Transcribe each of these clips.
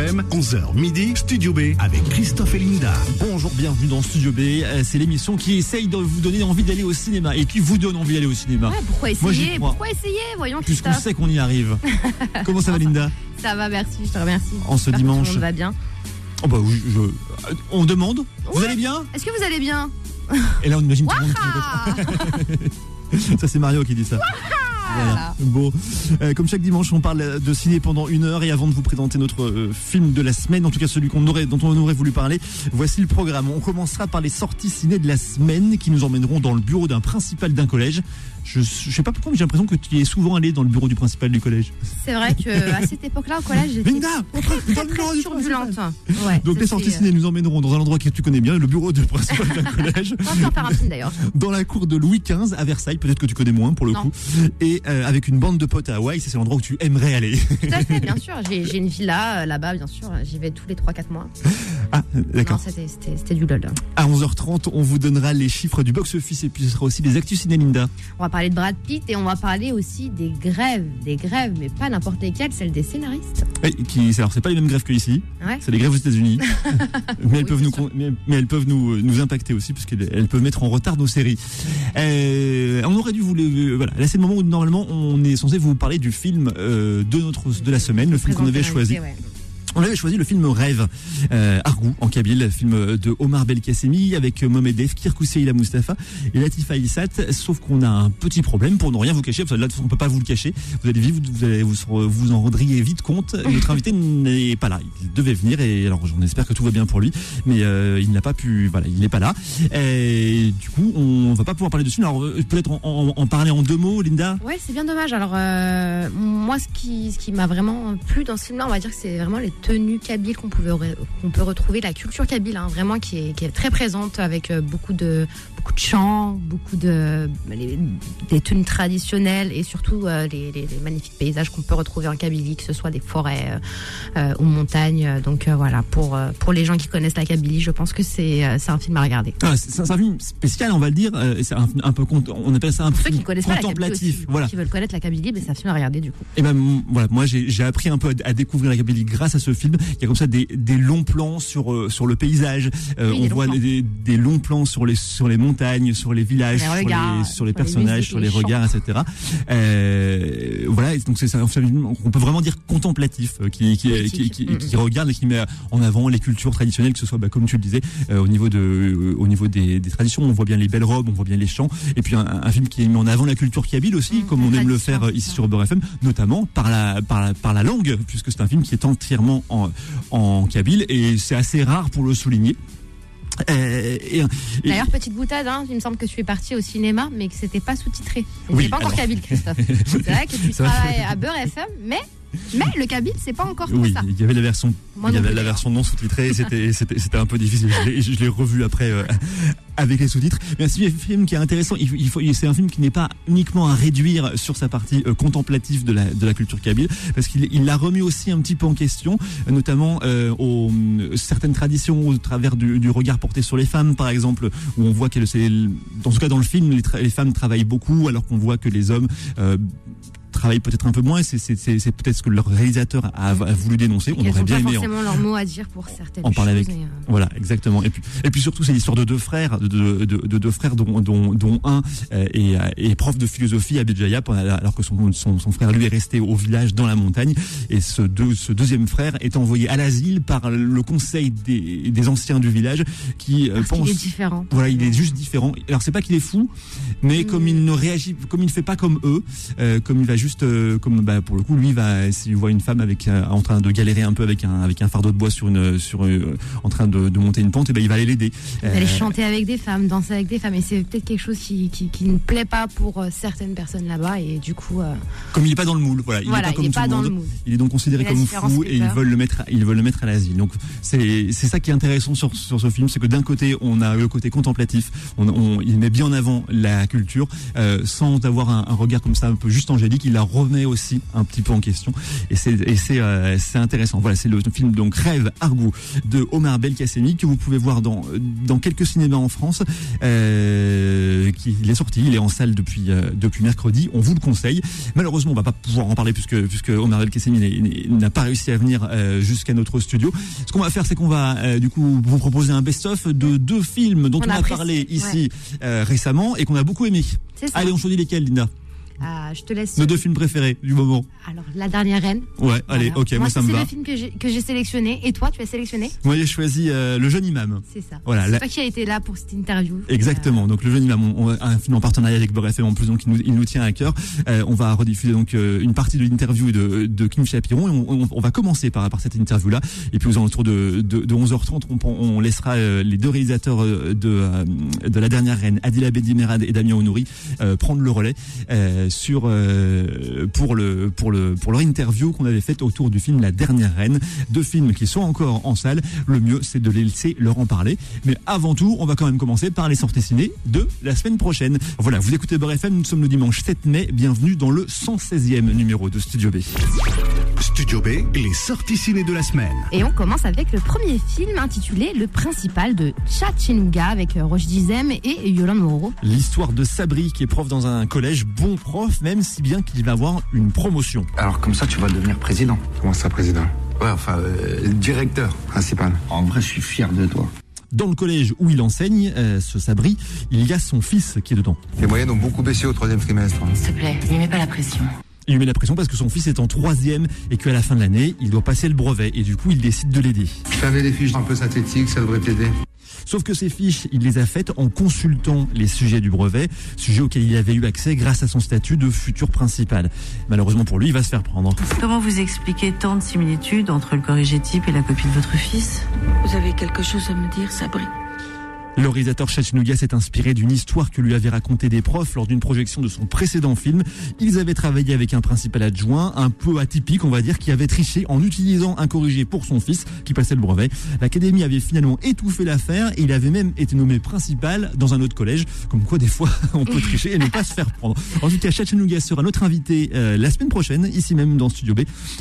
FM, 11h midi, Studio B avec Christophe et Linda. Bonjour, bienvenue dans Studio B. Euh, C'est l'émission qui essaye de vous donner envie d'aller au cinéma et qui vous donne envie d'aller au cinéma. Ouais, pourquoi essayer. Pourquoi essayer Voyons, Puisqu'on Christophe. sait qu'on y arrive. Comment ça va, Linda Ça va, merci, je te remercie. En ce dimanche. Tout le monde va bien. Oh bah je- euh, On demande Vous allez bien Est-ce que vous allez bien Et là, on imagine tout le monde. qui Ça, c'est Mario qui dit ça. Euh, comme chaque dimanche, on parle de ciné pendant une heure et avant de vous présenter notre euh, film de la semaine, en tout cas celui dont on aurait voulu parler, voici le programme. On commencera par les sorties ciné de la semaine qui nous emmèneront dans le bureau d'un principal d'un collège. Je, je sais pas pourquoi, mais j'ai l'impression que tu y es souvent allé dans le bureau du principal du collège. C'est vrai que à cette époque-là, au collège, j'étais Linda, très, très, très du turbulente. Ouais, Donc les sorties ciné nous emmèneront dans un endroit que tu connais bien, le bureau du principal d'un collège. euh, d'ailleurs. dans la cour de Louis XV à Versailles, peut-être que tu connais moins pour le Non. coup, et euh, avec une bande de potes à Hawaï, c'est l'endroit où tu aimerais aller. Tout à fait, bien sûr. J'ai une villa euh, là-bas, bien sûr. J'y vais tous les 3-4 mois. Ah, d'accord. c'était- du lol. À 11h30, on vous donnera les chiffres du box-office et puis ce sera aussi des actus ciné Linda. On va parler de Brad Pitt et on va parler aussi des grèves. Des grèves, mais pas n'importe lesquelles, celles des scénaristes. Ouais, qui, alors c'est pas les mêmes grèves que ici, Ouais. c'est les grèves aux États-Unis, mais elles Oui, peuvent nous, mais, mais elles peuvent nous, nous impacter aussi parce qu'elles elles peuvent mettre en retard nos séries. Euh, on aurait dû vous, le- voilà, là c'est le moment où normalement on est censé vous parler du film euh, de notre de la semaine, le film qu'on avait choisi. ouais. On avait choisi le film Rêve, euh, Argou en Kabyle, film de Omar Belkacemi avec Mohamed Def, Kirkou Seila Mustafa et Latifa Issat. Sauf qu'on a un petit problème pour ne rien vous cacher, parce que là on peut pas vous le cacher. Vous allez vivre, vous vous, en rendriez vite compte. Notre invité n'est pas là. Il devait venir et alors j'en espère que tout va bien pour lui, mais euh, il n'a pas pu. Voilà, il n'est pas là. Et du coup, on va pas pouvoir parler de ce film. Alors euh, peut-être en, en- en parler en deux mots, Linda? Ouais, c'est bien dommage. Alors, euh, moi, ce qui, ce qui m'a vraiment plu dans ce film-là, on va dire que c'est vraiment les tenues kabyles qu'on pouvait qu'on peut retrouver, la culture kabyle, hein, vraiment qui est, qui est très présente avec euh, beaucoup de beaucoup de chants, beaucoup de les- des tenues traditionnelles et surtout euh, les, les- les magnifiques paysages qu'on peut retrouver en Kabylie, que ce soit des forêts euh, euh, ou montagnes. Donc euh, voilà, pour pour les gens qui connaissent la Kabylie, je pense que c'est c'est un film à regarder. Ah, c'est un film spécial, on va le dire. c'est un, un peu, on appelle ça un Pour ceux film qui connaissent pas la contemplatif. aussi, Voilà. qui veulent connaître la Kabylie, ben, c'est un film à regarder du coup. Et ben voilà, moi j'ai j'ai appris un peu à, à découvrir la Kabylie grâce à ce film. Il y a comme ça des, des longs plans sur euh, sur le paysage. Euh, Oui, on voit des, des longs plans sur les sur les montagnes, sur les villages, Sur les sur regards, les sur les sur les personnages, musiques, sur les chants. regards, etc. Euh, voilà, donc c'est un film qu'on peut vraiment dire contemplatif, euh, qui qui, qui, qui, Mm, qui regarde et qui met en avant les cultures traditionnelles, que ce soit bah, comme tu le disais, euh, au niveau de euh, au niveau des, des traditions, on voit bien les belles robes, on voit bien les chants, et puis un, un film qui met en avant la culture kabyle aussi, Mm, comme on aime le faire ici sur Beurre FM, notamment par la, par la, par la langue, puisque c'est un film qui est entièrement en, en kabyle et c'est assez rare pour le souligner. Euh, et, et- D'ailleurs, petite boutade, hein, il me semble que tu es parti au cinéma, mais que c'était pas sous-titré. Oui, Oui, pas encore. Kabyle, Christophe. C'est vrai que tu travailles à Beurre FM, mais, mais le Kabyle, c'est pas encore oui, ça. il y avait la version, Moi il y non avait la version non sous-titrée, c'était, un peu difficile. Je l'ai, revu après euh, avec les sous-titres. Mais c'est un film qui est intéressant. Il, faut- il faut, c'est un film qui n'est pas uniquement à réduire sur sa partie euh, contemplative de la, de la culture kabyle, parce qu'il il l'a remis aussi un petit peu en question, notamment euh, aux certaines traditions au travers du, du regard porté sur les femmes, par exemple, où on voit que c'est, dans ce cas dans le film, les, femmes travaillent beaucoup, alors qu'on voit que les hommes travaillent peut-être un peu moins. C'est, peut-être ce que leur réalisateur a, a voulu dénoncer. On aurait bien aimé. en- forcément leur mot à dire pour certaines en parler avec- euh, voilà, exactement. Et puis, et puis surtout, c'est l'histoire de deux frères, de, de, de- de deux frères dont, dont, dont un euh, est, euh, est prof de philosophie à Béjaïa, alors que son, son, son frère lui est resté au village dans la montagne. Et ce, deux, ce deuxième frère est envoyé à l'asile par le conseil des, des anciens du village qui euh, pense. est différent. Voilà, il est juste différent. Alors c'est pas qu'il est fou, mais Mm. comme il ne réagit, comme il ne fait pas comme eux, euh, comme il va juste, euh, comme bah, pour le coup, lui va, s'il voit une femme avec euh, en train de galérer un peu avec un avec un fardeau de bois sur une sur euh, en train de, de monter une pente, et ben il va aller l'aider. D'aller Euh, chanter avec des femmes, danser avec des femmes, et c'est peut-être quelque chose qui, qui, qui ne plaît pas pour certaines personnes là-bas, et du coup, euh, comme il est pas dans le moule, voilà, il voilà, est pas comme il tout pas dans monde. le mood. Il est donc considéré comme fou et ils veulent le mettre, ils veulent le mettre à l'asile. Donc c'est c'est ça qui est intéressant sur sur ce film, c'est que d'un côté on a le côté contemplatif, on, on- il met bien en avant la culture euh, sans avoir un, un regard comme ça un peu juste angélique. Qui la remet aussi un petit peu en question. Et c'est euh, intéressant. Voilà, c'est le film donc Rêve Argou de Omar Belkacemi que vous pouvez voir dans dans quelques cinémas en France. Euh, qui il est sorti, il est en salle depuis euh, depuis mercredi. On vous le conseille. Malheureusement, on va pas pouvoir en parler puisque puisque Omar Belkacemi n'a pas réussi à venir euh, jusqu'à notre studio. Ce qu'on va faire, c'est qu'on va euh, du coup vous proposer un best-of de deux films dont On on, a parlé ici euh, récemment et qu'on a beaucoup aimé. Allez, on choisit lesquels, Linda? Ah, je te laisse. Nos deux films préférés du moment. Alors, La dernière reine. Ouais, allez, ok, moi, ça me c'est va. le film que j'ai sélectionné. Et toi, tu as sélectionné Moi, j'ai choisi euh, Le Jeune Imam. C'est ça. Voilà, C'est la- toi qui as été là pour cette interview. Exactement. Donc le jeune imam, on, on a un film en partenariat avec Beurre en plus, donc il nous, il nous tient à cœur. Euh, on va rediffuser donc euh, une partie de l'interview de, de Kim Chapiron et on, va commencer par, par cette interview là. Et puis aux alentours de, de, de 11h30, on, on laissera euh, les deux réalisateurs euh, de, euh, de la dernière reine, Adila Bedimerad et Damien Onouri, euh, prendre le relais euh, sur euh, pour le pour le pour leur interview qu'on avait faite autour du film La dernière reine. Deux films qui sont encore en salle. Le mieux, c'est de les laisser leur en parler. Mais avant tout, on va quand même commencer par les sorties ciné de la semaine prochaine. Voilà, vous écoutez Beurre FM, nous sommes le dimanche 7 mai. Bienvenue dans le 116e numéro de Studio B. Studio B, les sorties ciné de la semaine. Et on commence avec le premier film intitulé Le Principal de Chatchenouga avec euh, Roche Dizem et Yolande Moreau. L'histoire de Sabri qui est prof dans un collège, bon prof, même si bien qu'il va avoir une promotion. Alors comme ça, tu vas devenir président. Comment ça, président? Ouais, enfin, euh, directeur. Principal. En vrai, je suis fier de toi. Dans le collège où il enseigne, euh, ce Sabri, il y a son fils qui est dedans. Les moyennes ont beaucoup baissé au troisième trimestre. S'il te plaît, lui mets pas la pression. Il lui met la pression parce que son fils est en troisième et qu'à la fin de l'année, il doit passer le brevet et du coup, il décide de l'aider. Je t'avais des fiches un peu synthétiques, ça devrait t'aider. Sauf que ces fiches, il les a faites en consultant les sujets du brevet, sujets auxquels il avait eu accès grâce à son statut de futur principal. Malheureusement pour lui, il va se faire prendre. Comment vous expliquez tant de similitudes entre le corrigé type et la copie de votre fils? Vous avez quelque chose à me dire, Sabri? Le réalisateur Chattanooga s'est inspiré d'une histoire que lui avaient raconté des profs lors d'une projection de son précédent film. Ils avaient travaillé avec un principal adjoint, un peu atypique, on va dire, qui avait triché en utilisant un corrigé pour son fils qui passait le brevet. L'académie avait finalement étouffé l'affaire et il avait même été nommé principal dans un autre collège. Comme quoi, des fois, on peut tricher et ne pas se faire prendre. En tout cas, sera notre invité euh, la semaine prochaine, ici même dans Studio B,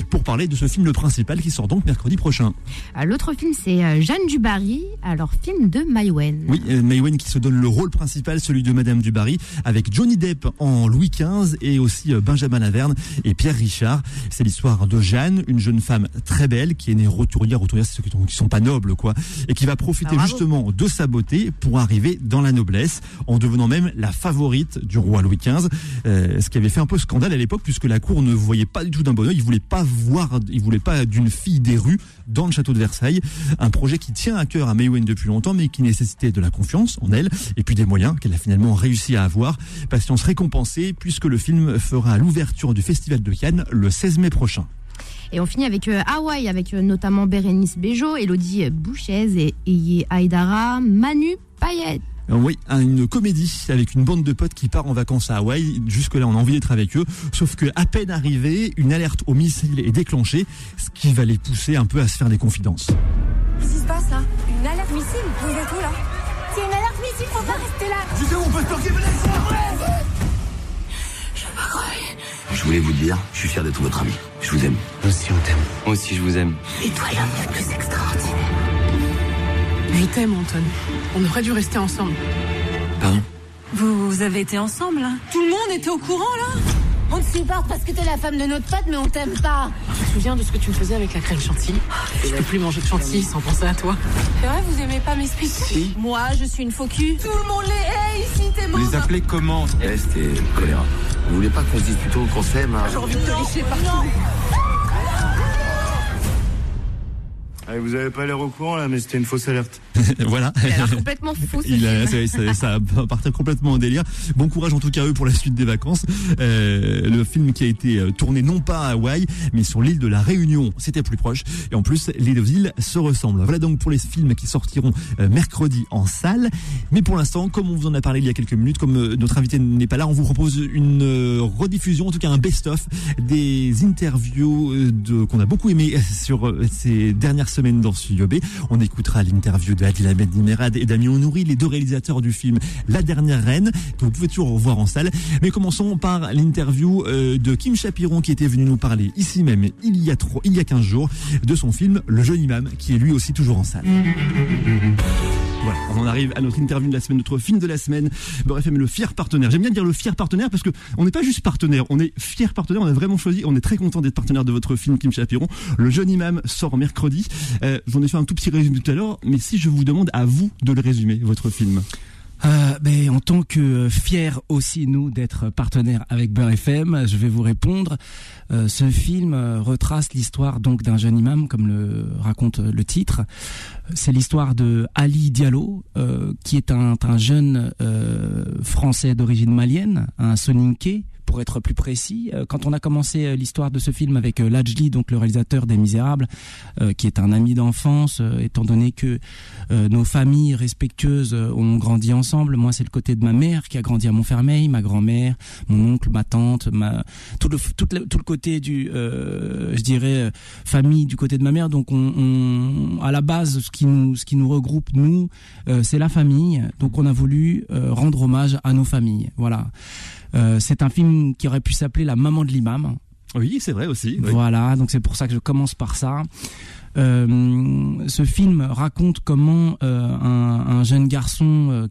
pour parler de ce film Le Principal qui sort donc mercredi prochain. Euh, L'autre film, c'est euh, Jeanne Dubarry, alors film de Maïwen. Oui, euh, Maïwen qui se donne le rôle principal, celui de Madame Dubarry, avec Johnny Depp en Louis XV et aussi euh, Benjamin Laverne et Pierre Richard. C'est l'histoire de Jeanne, une jeune femme très belle qui est née roturière, roturière c'est ceux qui qui sont pas nobles quoi, et qui va profiter Ah, justement de sa beauté pour arriver dans la noblesse, en devenant même la favorite du roi Louis XV, euh, ce qui avait fait un peu scandale à l'époque puisque la cour ne voyait pas du tout d'un bon oeil, il voulait pas voir, il voulait pas d'une fille des rues dans le château de Versailles, un projet qui tient à cœur à Maïwen depuis longtemps mais qui nécessitait de la confiance en elle et puis des moyens qu'elle a finalement réussi à avoir. Patience récompensée puisque le film fera l'ouverture du festival de Cannes le 16 mai prochain. Et on finit avec euh, Hawaï, avec euh, notamment Bérénice Bejo, Elodie Bouchez et Eye Aïdara, Manu Payet. Euh, Oui, un- une comédie avec une bande de potes qui part en vacances à Hawaï. Jusque-là, on a envie d'être avec eux. Sauf que, à peine arrivé, une alerte au missile est déclenchée, ce qui va les pousser un peu à se faire des confidences. Qu'est-ce qui se passe là? Une alerte missile? Vous êtes alerte missile, faut pas rester là Je voulais vous le dire, je suis fier d'être votre ami. Je vous aime. Moi aussi, on t'aime. Moi aussi, je vous aime. Et toi l'homme le plus extraordinaire Je t'aime, Anton. On aurait dû rester ensemble. Pardon? Vous, vous avez été ensemble, là Tout le monde était au courant là? Parce que t'es la femme de notre pote, mais on t'aime pas Tu te souviens de ce que tu me faisais avec la crème chantilly Je peux plus manger de chantilly sans penser à toi. C'est vrai, vous aimez pas mes speeches Si. Moi, je suis une faux cul. Tout le monde les hait ici, t'es Vous mort les appelez comment Eh, c'était choléra. Vous voulez pas qu'on se dise plutôt qu'on s'aime hein J'ai envie de te lécher partout. Vous avez pas l'air au courant là, mais c'était une fausse alerte. voilà. Il a l'air complètement fou. Il a- film. ça, ça- partir complètement en délire. Bon courage en tout cas à eux pour la suite des vacances. Euh, le film qui a été euh, tourné non pas à Hawaï, mais sur l'île de la Réunion. C'était plus proche. Et en plus, les deux îles se ressemblent. Voilà donc pour les films qui sortiront euh, mercredi en salle. Mais pour l'instant, comme on vous en a parlé il y a quelques minutes, comme euh, notre invité n'est pas là, on vous propose une euh, rediffusion, en tout cas un best-of des interviews de qu'on a beaucoup aimé sur ces dernières semaines dans. On écoutera l'interview de Adil Ahmed Nimerad et Damien Nouri, les deux réalisateurs du film La Dernière Reine, que vous pouvez toujours revoir en salle. Mais commençons par l'interview euh, de Kim Chapiron qui était venu nous parler ici même il y a il y a 15 jours de son film Le Jeune Imam, qui est lui aussi toujours en salle. Voilà, on en arrive à notre interview de la semaine, notre film de la semaine. FM est le fier partenaire. J'aime bien dire le fier partenaire parce que on n'est pas juste partenaire, on est fier partenaire. On a vraiment choisi, on est très content d'être partenaire de votre film Kim Chapiron. Le jeune imam sort mercredi. Euh, J'en ai fait un tout petit résumé tout à l'heure, mais si je vous demande à vous de le résumer, votre film. Euh, en tant que fier aussi nous d'être partenaire avec Beurre FM, je vais vous répondre. Euh, ce film euh, retrace l'histoire donc d'un jeune imam, comme le raconte le titre. C'est l'histoire de Ali Diallo, euh, qui est un, un jeune euh, français d'origine malienne, un soninké pour être plus précis. Euh, Quand on a commencé euh, l'histoire de ce film avec euh, Lajli, donc le réalisateur des Misérables, qui est un ami d'enfance, étant donné que nos familles respectueuses ont grandi ensemble. Moi, c'est le côté de ma mère qui a grandi à Montfermeil, ma grand-mère, mon oncle, ma tante, ma tout le tout le, tout le côté du, euh, je dirais, famille du côté de ma mère. Donc, on, on- à la base, ce qui nous ce qui nous regroupe nous, euh, c'est la famille. Donc, on a voulu euh, rendre hommage à nos familles. Voilà. Euh, c'est un film qui aurait pu s'appeler La maman de l'imam. Oui, c'est vrai aussi. oui. Voilà, donc c'est pour ça que je commence par ça. Euh, ce film raconte comment euh, un, un jeune garçon euh,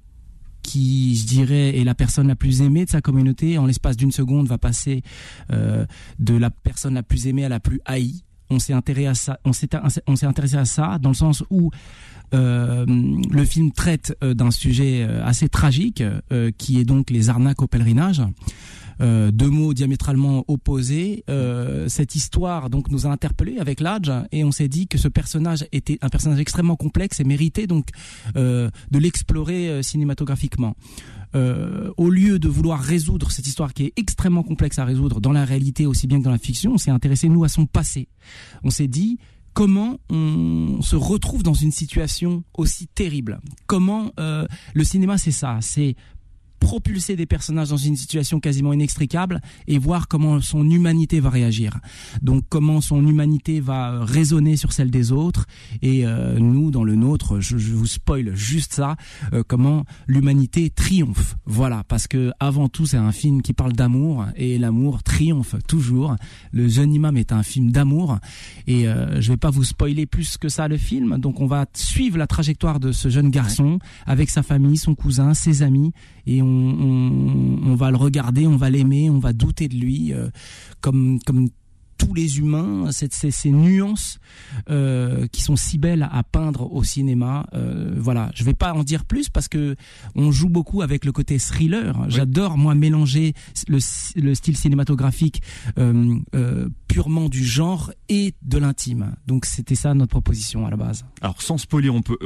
qui, je dirais, est la personne la plus aimée de sa communauté, en l'espace d'une seconde, va passer de la personne la plus aimée à la plus haïe. On s'est intéressé à ça. On s'est intéressé à ça dans le sens où le film traite euh, d'un sujet euh, assez tragique, euh, qui est donc les arnaques au pèlerinage. Euh, deux mots diamétralement opposés. Euh, cette histoire donc nous a interpellés avec l'âge et on s'est dit que ce personnage était un personnage extrêmement complexe et méritait donc euh, de l'explorer euh, cinématographiquement. Euh, au lieu de vouloir résoudre cette histoire qui est extrêmement complexe à résoudre dans la réalité aussi bien que dans la fiction, on s'est intéressé nous à son passé. On s'est dit comment on se retrouve dans une situation aussi terrible? Comment euh, le cinéma c'est ça, c'est propulser des personnages dans une situation quasiment inextricable et voir comment son humanité va réagir. Donc comment son humanité va euh, résonner sur celle des autres et euh, nous dans le nôtre, je, je vous spoil juste ça, euh, comment l'humanité triomphe. Voilà, parce que avant tout c'est un film qui parle d'amour et l'amour triomphe toujours. Le jeune imam est un film d'amour et euh, je vais pas vous spoiler plus que ça le film. Donc on va suivre la trajectoire de ce jeune garçon avec sa famille, son cousin, ses amis et on, on, on va le regarder, on va l'aimer, on va douter de lui euh, comme comme tous les humains, c'est c'est- ces nuances euh, qui sont si belles à peindre au cinéma. Euh, voilà, je vais pas en dire plus parce que on joue beaucoup avec le côté thriller. J'adore moi mélanger le, le style cinématographique euh, purement du genre et de l'intime. Donc c'était ça notre proposition à la base. Alors sans spoiler, on peut,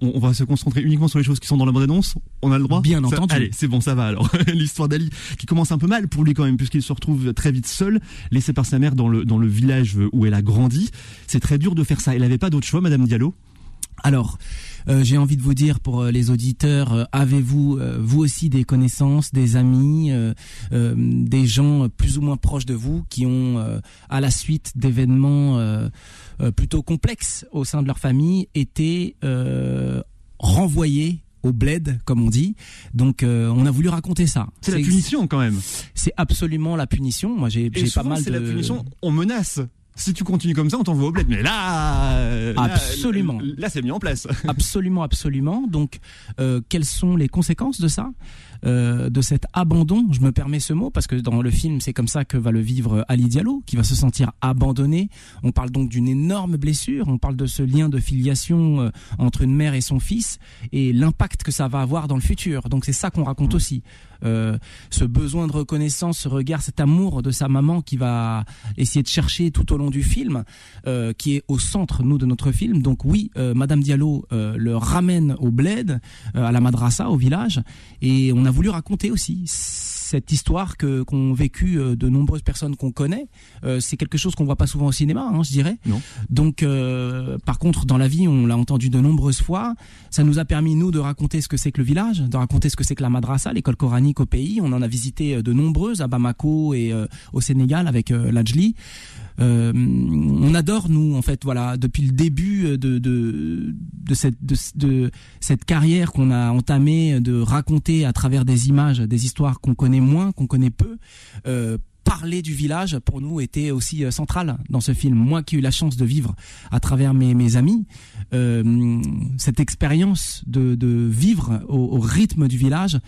on, va se concentrer uniquement sur les choses qui sont dans la bande-annonce. On a le droit. Bien Ça- entendu. Allez, c'est bon, ça va alors. L'histoire d'Ali qui commence un peu mal pour lui quand même, puisqu'il se retrouve très vite seul, laissé par sa mère dans le dans le village où elle a grandi. C'est très dur de faire ça. Elle avait pas d'autre choix, Madame Diallo. Alors, euh, j'ai envie de vous dire pour euh, les auditeurs, euh, avez-vous euh, vous aussi des connaissances, des amis, des gens plus ou moins proches de vous qui ont, à la suite d'événements plutôt complexes au sein de leur famille, été renvoyés au bled, comme on dit. Donc, euh, on a voulu raconter ça. C'est la punition quand même. C'est absolument la punition. Moi, j'ai pas mal c'est de. la punition. On menace. Si tu continues comme ça, on t'envoie au bled. Mais là, euh, là, Absolument. Là, c'est mis en place. Absolument, absolument. Donc, euh, quelles sont les conséquences de ça? Euh, de cet abandon, je me permets ce mot parce que dans le film c'est comme ça que va le vivre Ali Diallo, qui va se sentir abandonné. On parle donc d'une énorme blessure, on parle de ce lien de filiation euh, entre une mère et son fils et l'impact que ça va avoir dans le futur. Donc c'est ça qu'on raconte aussi. Euh, ce besoin de reconnaissance, ce regard, cet amour de sa maman qui va essayer de chercher tout au long du film, euh, qui est au centre, nous, de notre film. Donc oui, euh, Madame Diallo le ramène au bled, à la madrasa, au village, et on a voulu raconter aussi cette histoire que qu'ont vécu euh, de nombreuses personnes qu'on connaît. Euh, c'est quelque chose qu'on voit pas souvent au cinéma, hein, je dirais. Non. Donc, euh, par contre, dans la vie, on l'a entendu de nombreuses fois. Ça nous a permis nous de raconter ce que c'est que le village, de raconter ce que c'est que la madrasa, l'école coranique au pays. On en a visité euh, de nombreuses à Bamako et euh, au Sénégal avec l'Ajli. Euh, on adore nous en fait voilà depuis le début de de de cette de, de cette carrière qu'on a entamée de raconter à travers des images des histoires qu'on connaît moins qu'on connaît peu euh, parler du village pour nous était aussi euh, central dans ce film. Moi qui ai eu la chance de vivre à travers mes, mes amis, euh, cette expérience de, de vivre au rythme du village,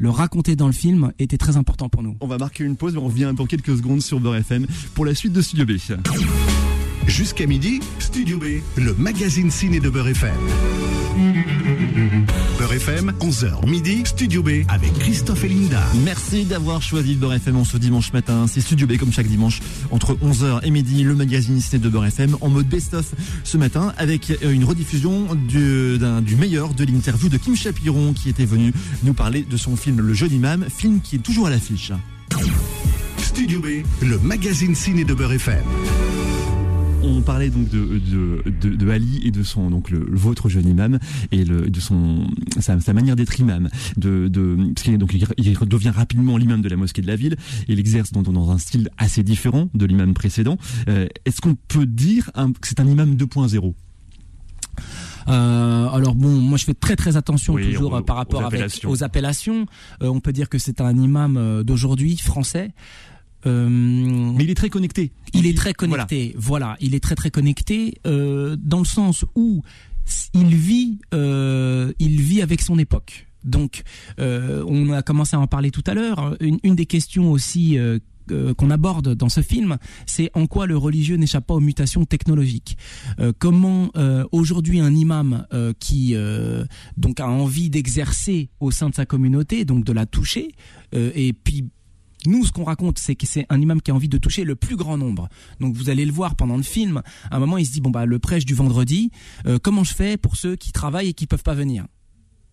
le raconter dans le film était très important pour nous. On va marquer une pause, mais on revient dans quelques secondes sur Beurre FM pour la suite de Studio B. Jusqu'à midi, Studio B, le magazine ciné de Beurre FM. FM, 11h midi, Studio B avec Christophe et Linda. Merci d'avoir choisi Beurre FM en ce dimanche matin. C'est Studio B comme chaque dimanche entre 11h et midi, le magazine ciné de Beurre FM en mode best-of ce matin avec euh, une rediffusion du, du meilleur de l'interview de Kim Chapiron qui était venu nous parler de son film Le Jeune Imam, film qui est toujours à l'affiche. Studio B, le magazine ciné de Beurre FM. On parlait donc de, de, de, de Ali et de son donc le, vôtre jeune imam et le, de son sa, sa manière d'être imam de, de parce qu'il donc il, devient rapidement l'imam de la mosquée de la ville et il exerce dans, dans un style assez différent de l'imam précédent. Euh, Est-ce qu'on peut dire un- que c'est un imam 2.0 Euh, alors bon, moi je fais très très attention Oui, toujours euh, par aux rapport avec- aux appellations. Euh, on peut dire que c'est un imam d'aujourd'hui français. Euh, Mais il est très connecté. il est très connecté. Voilà, il est très très connecté euh, dans le sens où il vit, euh, il vit avec son époque. Donc, euh, on a commencé à en parler tout à l'heure. Une, une des questions aussi euh, qu'on aborde dans ce film, c'est en quoi le religieux n'échappe pas aux mutations technologiques. Euh, comment aujourd'hui un imam qui donc a envie d'exercer au sein de sa communauté, donc de la toucher, et puis nous, ce qu'on raconte, c'est que c'est un imam qui a envie de toucher le plus grand nombre. Donc vous allez le voir pendant le film. À un moment, il se dit bon bah le prêche du vendredi, euh, comment je fais pour ceux qui travaillent et qui peuvent pas venir?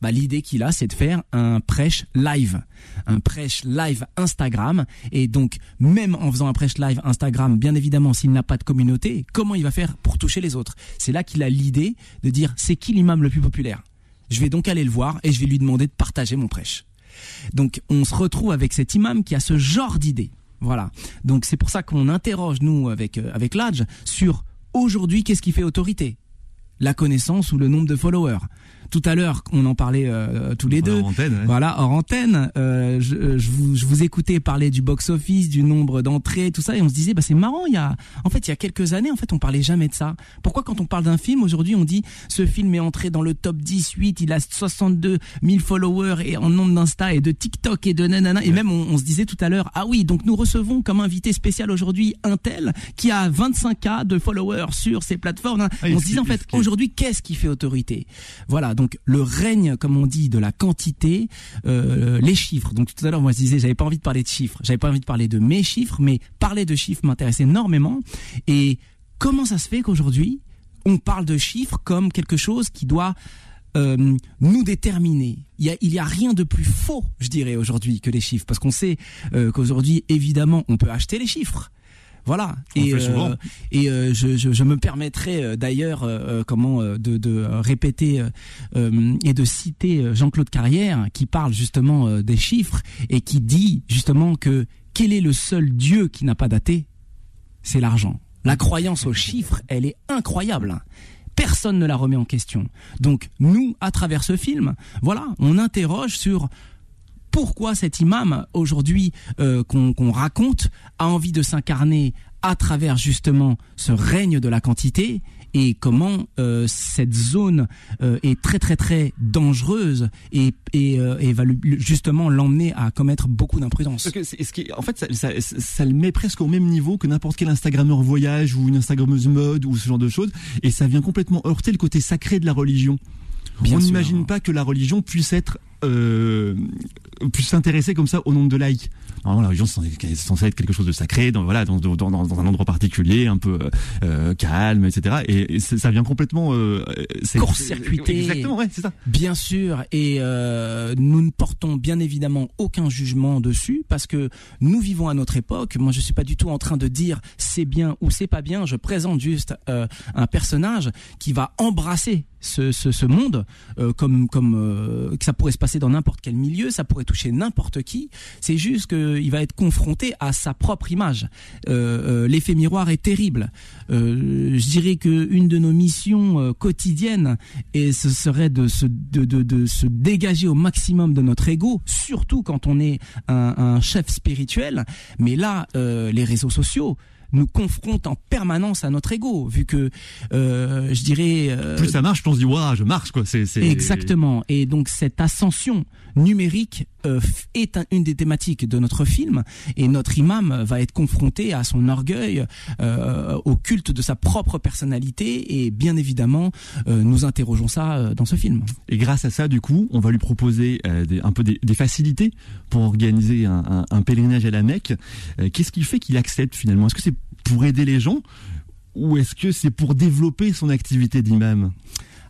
Bah, l'idée qu'il a, c'est de faire un prêche live, un prêche live Instagram. Et donc, même en faisant un prêche live Instagram, bien évidemment, s'il n'a pas de communauté, comment il va faire pour toucher les autres? C'est là qu'il a l'idée de dire, c'est qui l'imam le plus populaire? Je vais donc aller le voir et je vais lui demander de partager mon prêche. Donc, on se retrouve avec cet imam qui a ce genre d'idée. Voilà. Donc, c'est pour ça qu'on interroge, nous, avec, euh, avec l'Adj, sur aujourd'hui, qu'est-ce qui fait autorité? La connaissance ou le nombre de followers? Tout à l'heure, on en parlait euh, tous les deux. Hors antenne, ouais. Voilà, hors antenne, euh, je, euh, je, vous, je vous écoutais parler du box-office, du nombre d'entrées, tout ça, et on se disait, bah c'est marrant. Il y a, en fait, il y a quelques années, en fait, on parlait jamais de ça. Pourquoi, quand on parle d'un film aujourd'hui, on dit ce film est entré dans le top 18, il a 62 000 followers et en nombre d'Insta et de TikTok et de nanana, et même on, on se disait tout à l'heure, ah oui, donc nous recevons comme invité spécial aujourd'hui un tel qui a 25K de followers sur ses plateformes. Ah, on se disait en fait, aujourd'hui, qu'est-ce qui fait autorité? Voilà, donc le règne, comme on dit, de la quantité, euh, les chiffres. Donc tout à l'heure, moi je disais, j'avais pas envie de parler de chiffres, j'avais pas envie de parler de mes chiffres, mais parler de chiffres m'intéresse énormément. Et comment ça se fait qu'aujourd'hui, on parle de chiffres comme quelque chose qui doit euh, nous déterminer? Il y a, rien de plus faux, je dirais aujourd'hui, que les chiffres, parce qu'on sait euh, qu'aujourd'hui, évidemment, on peut acheter les chiffres. Voilà. On et euh, et euh, je, je, je me permettrai euh, d'ailleurs euh, comment de, de répéter et de citer Jean-Claude Carrière qui parle justement des chiffres et qui dit justement que quel est le seul Dieu qui n'a pas daté? C'est l'argent. La croyance aux chiffres, elle est incroyable. Personne ne la remet en question. Donc nous, à travers ce film, voilà, on interroge sur pourquoi cet imam aujourd'hui euh, qu'on raconte a envie de s'incarner à travers justement ce règne de la quantité et comment euh, cette zone euh, est très très très dangereuse et, et, euh, et va justement l'emmener à commettre beaucoup d'imprudence. Parce que c'est- ce qui, en fait, ça, ça, ça le met presque au même niveau que n'importe quel Instagrammeur voyage ou une Instagrammeuse mode ou ce genre de choses, et ça vient complètement heurter le côté sacré de la religion. Bien On n'imagine pas que la religion puisse être euh, puisse s'intéresser comme ça au nombre de likes. Normalement, la religion c'est censé être quelque chose de sacré, dans voilà, dans, dans, dans un endroit particulier, un peu euh, calme, etc. Et, ça vient complètement euh, court-circuité. Exactement, ouais, c'est ça. Bien sûr, et euh, nous ne portons bien évidemment aucun jugement dessus parce que nous vivons à notre époque. Moi, je suis pas du tout en train de dire c'est bien ou c'est pas bien. Je présente juste euh, un personnage qui va embrasser ce, ce, ce monde euh, comme comme euh, que ça pourrait se passer dans n'importe quel milieu, ça pourrait toucher n'importe qui. C'est juste qu'il va être confronté à sa propre image. Euh, L'effet miroir est terrible. je dirais que une de nos missions quotidiennes et ce serait de se de, de, de, se dégager au maximum de notre ego, surtout quand on est un, un chef spirituel. Mais là, les réseaux sociaux nous confronte en permanence à notre ego, vu que euh, je dirais euh, plus ça marche, plus on se dit waouh, je marche quoi. C'est exactement. Et donc cette ascension numérique euh, est une des thématiques de notre film, et notre imam va être confronté à son orgueil, euh, au culte de sa propre personnalité, et bien évidemment, euh, nous interrogeons ça euh, dans ce film. Et grâce à ça, du coup, on va lui proposer euh, un peu des, facilités pour organiser un pèlerinage à la Mecque. Qu'est-ce qui fait qu'il accepte finalement? Est-ce que c'est pour aider les gens? Ou est-ce que c'est pour développer son activité d'imam?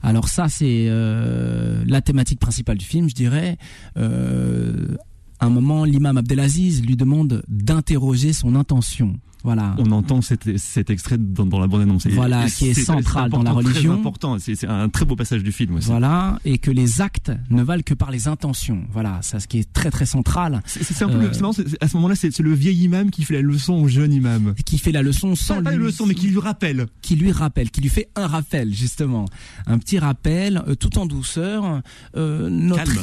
Alors ça, c'est euh, la thématique principale du film, je dirais. Euh, à un moment, l'imam Abdelaziz lui demande d'interroger son intention. Voilà. On entend cet, cet extrait dans, dans la bande-annonce. Voilà, qui est, central dans la religion. C'est important, c'est un très beau passage du film aussi. Voilà, et que les actes ne valent que par les intentions. Voilà, c'est ce qui est très très central. C'est un peu euh, le, à ce moment-là, c'est le vieil imam qui fait la leçon au jeune imam. Qui fait la leçon sans pas, lui. Pas la leçon, mais qui lui rappelle. Qui lui rappelle, qui lui fait un rappel justement, un petit rappel, euh, tout en douceur. Euh, notre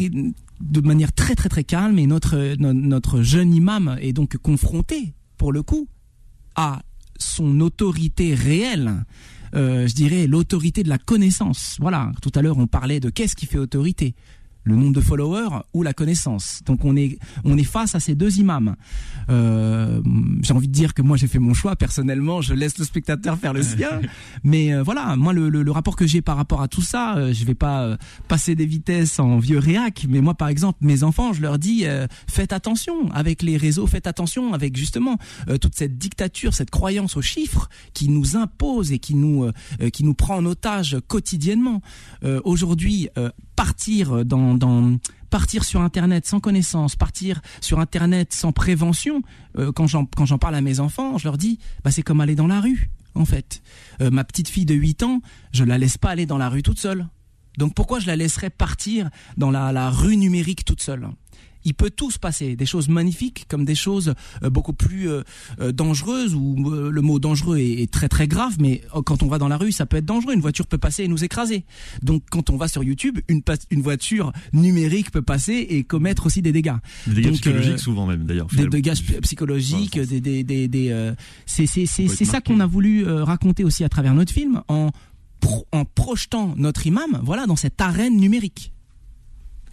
de manière très très très calme et notre notre jeune imam est donc confronté pour le coup à son autorité réelle, euh, je dirais l'autorité de la connaissance. Voilà, tout à l'heure on parlait de qu'est-ce qui fait autorité le nombre de followers ou la connaissance. Donc on est on est face à ces deux imams. Euh, j'ai envie de dire que moi j'ai fait mon choix personnellement, je laisse le spectateur faire le sien. Mais euh, voilà, moi le, le, le rapport que j'ai par rapport à tout ça, euh, je vais pas euh, passer des vitesses en vieux réac. Mais moi par exemple mes enfants, je leur dis euh, faites attention avec les réseaux, faites attention avec justement toute cette dictature, cette croyance aux chiffres qui nous impose et qui nous qui nous prend en otage quotidiennement. Aujourd'hui partir dans, dans sur internet sans connaissance, partir sur internet sans prévention, euh, quand j'en parle à mes enfants, je leur dis bah c'est comme aller dans la rue en fait. Euh, ma petite fille de 8 ans, je la laisse pas aller dans la rue toute seule. Donc pourquoi je la laisserais partir dans la rue numérique toute seule? Il peut tout se passer, des choses magnifiques comme des choses euh, beaucoup plus euh, euh, dangereuses, où le mot dangereux est, très très grave, mais quand on va dans la rue, ça peut être dangereux, une voiture peut passer et nous écraser. Donc quand on va sur YouTube, une, une voiture numérique peut passer et commettre aussi des dégâts. Des dégâts psychologiques souvent même d'ailleurs. Des dégâts psychologiques, des, des, des, des c'est c'est c'est ça qu'on a voulu raconter aussi à travers notre film en en projetant notre imam, voilà, dans cette arène numérique.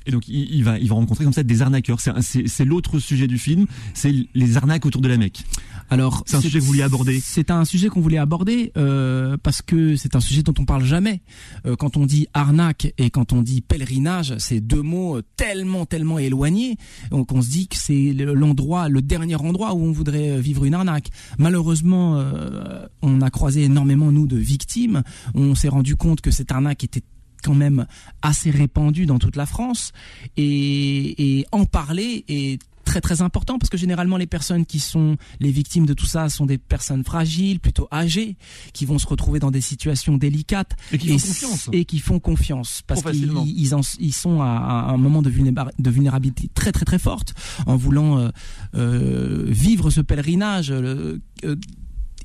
Et donc il, va, il va rencontrer comme ça des arnaqueurs. C'est l'autre sujet du film, c'est les arnaques autour de la Mecque. Alors c'est un sujet que vous vouliez aborder. C'est un sujet qu'on voulait aborder euh, parce que c'est un sujet dont on parle jamais. Euh, quand on dit arnaque et quand on dit pèlerinage, c'est deux mots tellement tellement éloignés. Donc on se dit que c'est l'endroit, le dernier endroit où on voudrait vivre une arnaque. Malheureusement, euh, on a croisé énormément nous de victimes. On s'est rendu compte que cette arnaque était quand même assez répandu dans toute la France et, et en parler est très très important parce que généralement les personnes qui sont les victimes de tout ça sont des personnes fragiles, plutôt âgées, qui vont se retrouver dans des situations délicates et qui font confiance, et qui font confiance parce qu'ils ils, ils, sont à, à, un moment de, vulnérabilité, de vulnérabilité très très très forte en voulant euh, euh, vivre ce pèlerinage. Euh,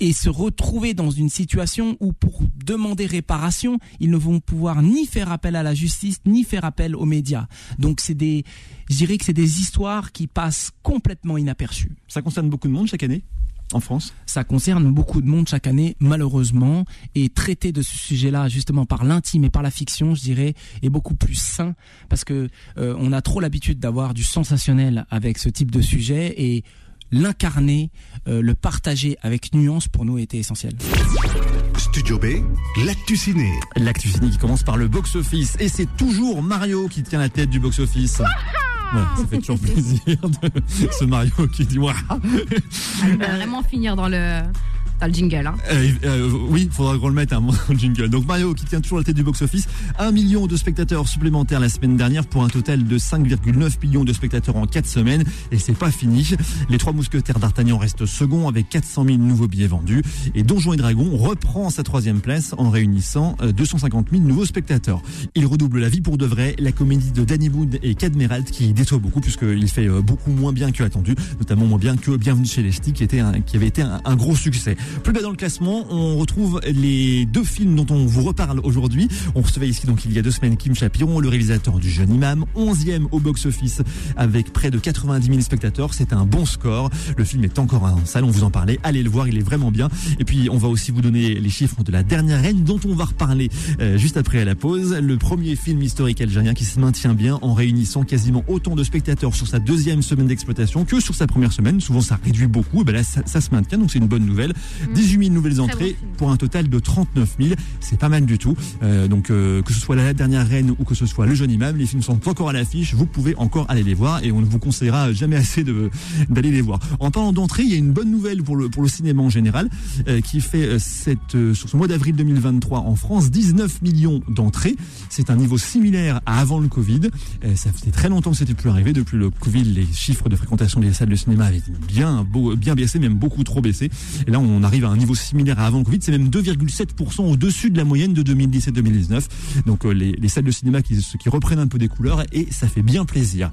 et se retrouver dans une situation où pour demander réparation, ils ne vont pouvoir ni faire appel à la justice, ni faire appel aux médias. Donc c'est des, je dirais que c'est des histoires qui passent complètement inaperçues. Ça concerne beaucoup de monde chaque année en France? Ça concerne beaucoup de monde chaque année, malheureusement, et traiter de ce sujet-là, justement par l'intime et par la fiction, je dirais, est beaucoup plus sain, parce que euh, on a trop l'habitude d'avoir du sensationnel avec ce type de sujet, et l'incarner, euh, le partager avec nuance pour nous était essentiel. Studio B, l'actu ciné. L'actu ciné qui commence par le box-office et c'est toujours Mario qui tient la tête du box-office. Ça fait toujours plaisir de ce Mario qui dit waouh. Elle va vraiment finir dans le dans le jingle. Hein. Euh, euh, oui, faudra qu'on le mette un dans le jingle. Donc Mario qui tient toujours la tête du box-office. Un million de spectateurs supplémentaires la semaine dernière pour un total de 5,9 millions de spectateurs en 4 semaines. Et c'est pas fini. Les trois mousquetaires d'Artagnan restent second avec 400 000 nouveaux billets vendus. Et Donjons et Dragons reprend sa troisième place en réunissant euh, 250 000 nouveaux spectateurs. Il redouble la vie pour de vrai. La comédie de Danny Wood et Cadmeralt qui déçoit beaucoup puisqu'il fait euh, beaucoup moins bien que attendu, notamment moins bien que Bienvenue chez les Ch'tis qui était qui avait été un gros succès. Plus bas dans le classement, on retrouve les deux films dont on vous reparle aujourd'hui. On recevait ici donc il y a deux semaines Kim Chapiron, le réalisateur du Jeune Imam, 11e au box-office avec près de 90 000 spectateurs. C'est un bon score. Le film est encore en salle, on vous en parlait. Allez le voir, il est vraiment bien. Et puis on va aussi vous donner les chiffres de la dernière reine dont on va reparler euh, juste après la pause. Le premier film historique algérien qui se maintient bien en réunissant quasiment autant de spectateurs sur sa deuxième semaine d'exploitation que sur sa première semaine. Souvent ça réduit beaucoup. Et ben là ça, ça se maintient donc c'est une bonne nouvelle. 18 000 nouvelles entrées pour un total de 39 000. C'est pas mal du tout. Euh, donc euh, que ce soit la dernière reine ou que ce soit le jeune imam, les films sont encore à l'affiche. Vous pouvez encore aller les voir et on ne vous conseillera jamais assez de d'aller les voir. En parlant d'entrée, il y a une bonne nouvelle pour le pour le cinéma en général euh, qui fait euh, cette euh, sur ce mois d'avril 2023 en France 19 millions d'entrées. C'est un niveau similaire à avant le Covid. Euh, ça faisait très longtemps que c'était plus arrivé. Depuis le Covid, les chiffres de fréquentation des salles de cinéma avaient bien beau, bien baissé, même beaucoup trop baissé. Et là, on arrive à un niveau similaire à avant Covid. C'est même 2,7% au-dessus de la moyenne de 2017-2019. Donc euh, les, les salles de cinéma qui, qui reprennent un peu des couleurs et ça fait bien plaisir.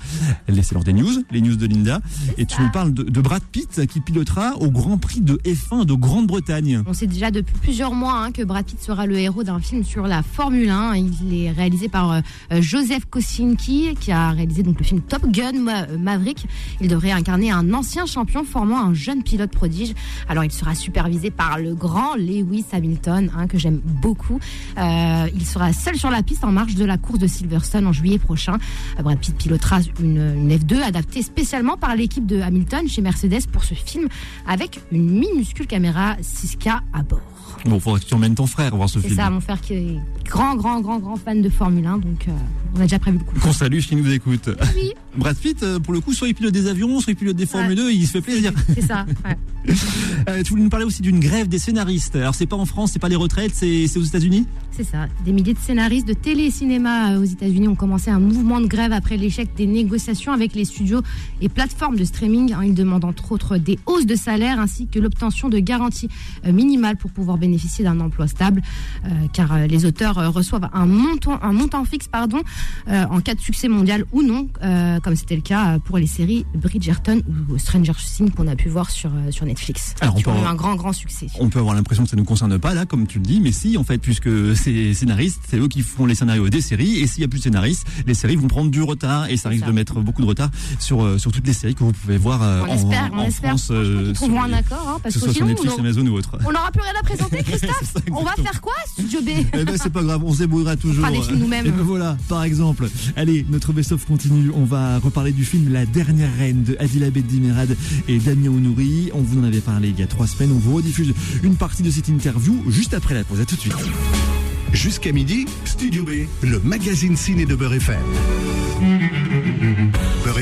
L'heure des news, les news de Linda. Et tu nous parles de, de Brad Pitt qui pilotera au Grand Prix de F1 de Grande-Bretagne. On sait déjà depuis plusieurs mois hein, que Brad Pitt sera le héros d'un film sur la Formule 1. Il est réalisé par euh, Joseph Kosinski, qui a réalisé donc le film Top Gun Ma- euh, Maverick. Il devrait incarner un ancien champion formant un jeune pilote prodige. Alors il sera supervisé par le grand Lewis Hamilton, hein, que j'aime beaucoup. Euh, il sera seul sur la piste en marge de la course de Silverstone en juillet prochain. Euh, Brad Pitt pilotera une, une F2 adaptée spécialement par l'équipe de Hamilton chez Mercedes pour ce film, avec une minuscule caméra 6K à bord. Bon, faudrait que tu emmènes ton frère voir ce C'est film. ça, mon frère qui est grand, grand, grand, grand fan de Formule 1, donc euh, on a déjà prévu le coup. Qu'on salue, qui nous écoute. Oui, Brad Pitt, euh, pour le coup, soit il pilote des avions, soit il pilote des Formule 2, il se fait plaisir. c'est ça. ouais. Euh, tu voulais nous parler aussi d'une grève des scénaristes. Alors c'est pas en France, c'est pas les retraites, c'est c'est aux États-Unis? C'est ça. Des milliers de scénaristes de télé et cinéma aux États-Unis ont commencé un mouvement de grève après l'échec des négociations avec les studios et plateformes de streaming. hein. Ils demandent entre autres des hausses de salaire ainsi que l'obtention de garanties minimales pour pouvoir bénéficier d'un emploi stable, euh, car euh, les auteurs euh, reçoivent un montant, un montant fixe pardon, euh, en cas de succès mondial ou non, euh, comme c'était le cas pour les séries Bridgerton ou Stranger Things qu'on a pu voir sur, sur Netflix. Alors, on qui ont eu un grand, grand succès. On peut avoir l'impression que ça ne nous concerne pas là, comme tu le dis, mais si en fait, puisque ces scénaristes, c'est eux qui font les scénarios des séries, et s'il y a plus de scénaristes, les séries vont prendre du retard et ça risque ça. de mettre beaucoup de retard sur sur toutes les séries que vous pouvez voir On en, espère, on en espère France, trouveront un accord, hein, que parce ce que soit sur Netflix, on- Amazon ou autre. On n'aura plus rien à présenter, Christophe On va faire quoi, Studio B? Eh ben c'est pas grave, on se débrouillera toujours. des films nous-mêmes. Et ben voilà, par exemple. Allez, notre best-of continue. On va reparler du film La dernière reine de Adila Beddimerad et Damien Ounouri. On vous en avait parlé il y a trois semaines. On vous rediffuse une partie de cette interview juste après la pause. À tout de suite. Jusqu'à midi, Studio B, le magazine ciné de Beurre FM.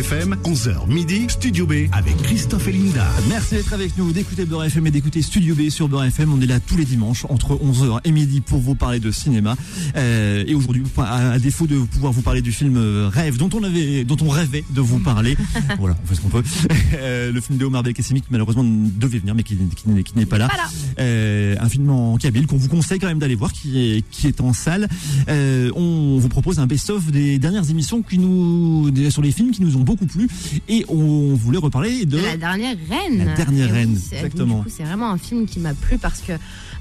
FM, 11h midi, Studio B avec Christophe et Linda. Merci d'être avec nous, d'écouter Beurre FM et d'écouter Studio B sur Beurre FM. On est là tous les dimanches entre 11h et midi pour vous parler de cinéma. Euh, et aujourd'hui, à, à défaut de pouvoir vous parler du film euh, Rêve, dont on avait, dont on rêvait de vous parler. voilà, on fait ce qu'on peut. Euh, le film de Omar Belkacemi qui malheureusement devait venir mais qui, qui n'est- qui n'est pas là. Pas là. Euh, un film en kabyle qu'on vous conseille quand même d'aller voir, qui est, qui est en salle. Euh, on vous propose un best-of des dernières émissions qui nous, sur les films qui nous ont beaucoup plu. Et on voulait reparler de... La dernière reine. La dernière oui, reine, exactement. C'est vraiment un film qui m'a plu parce que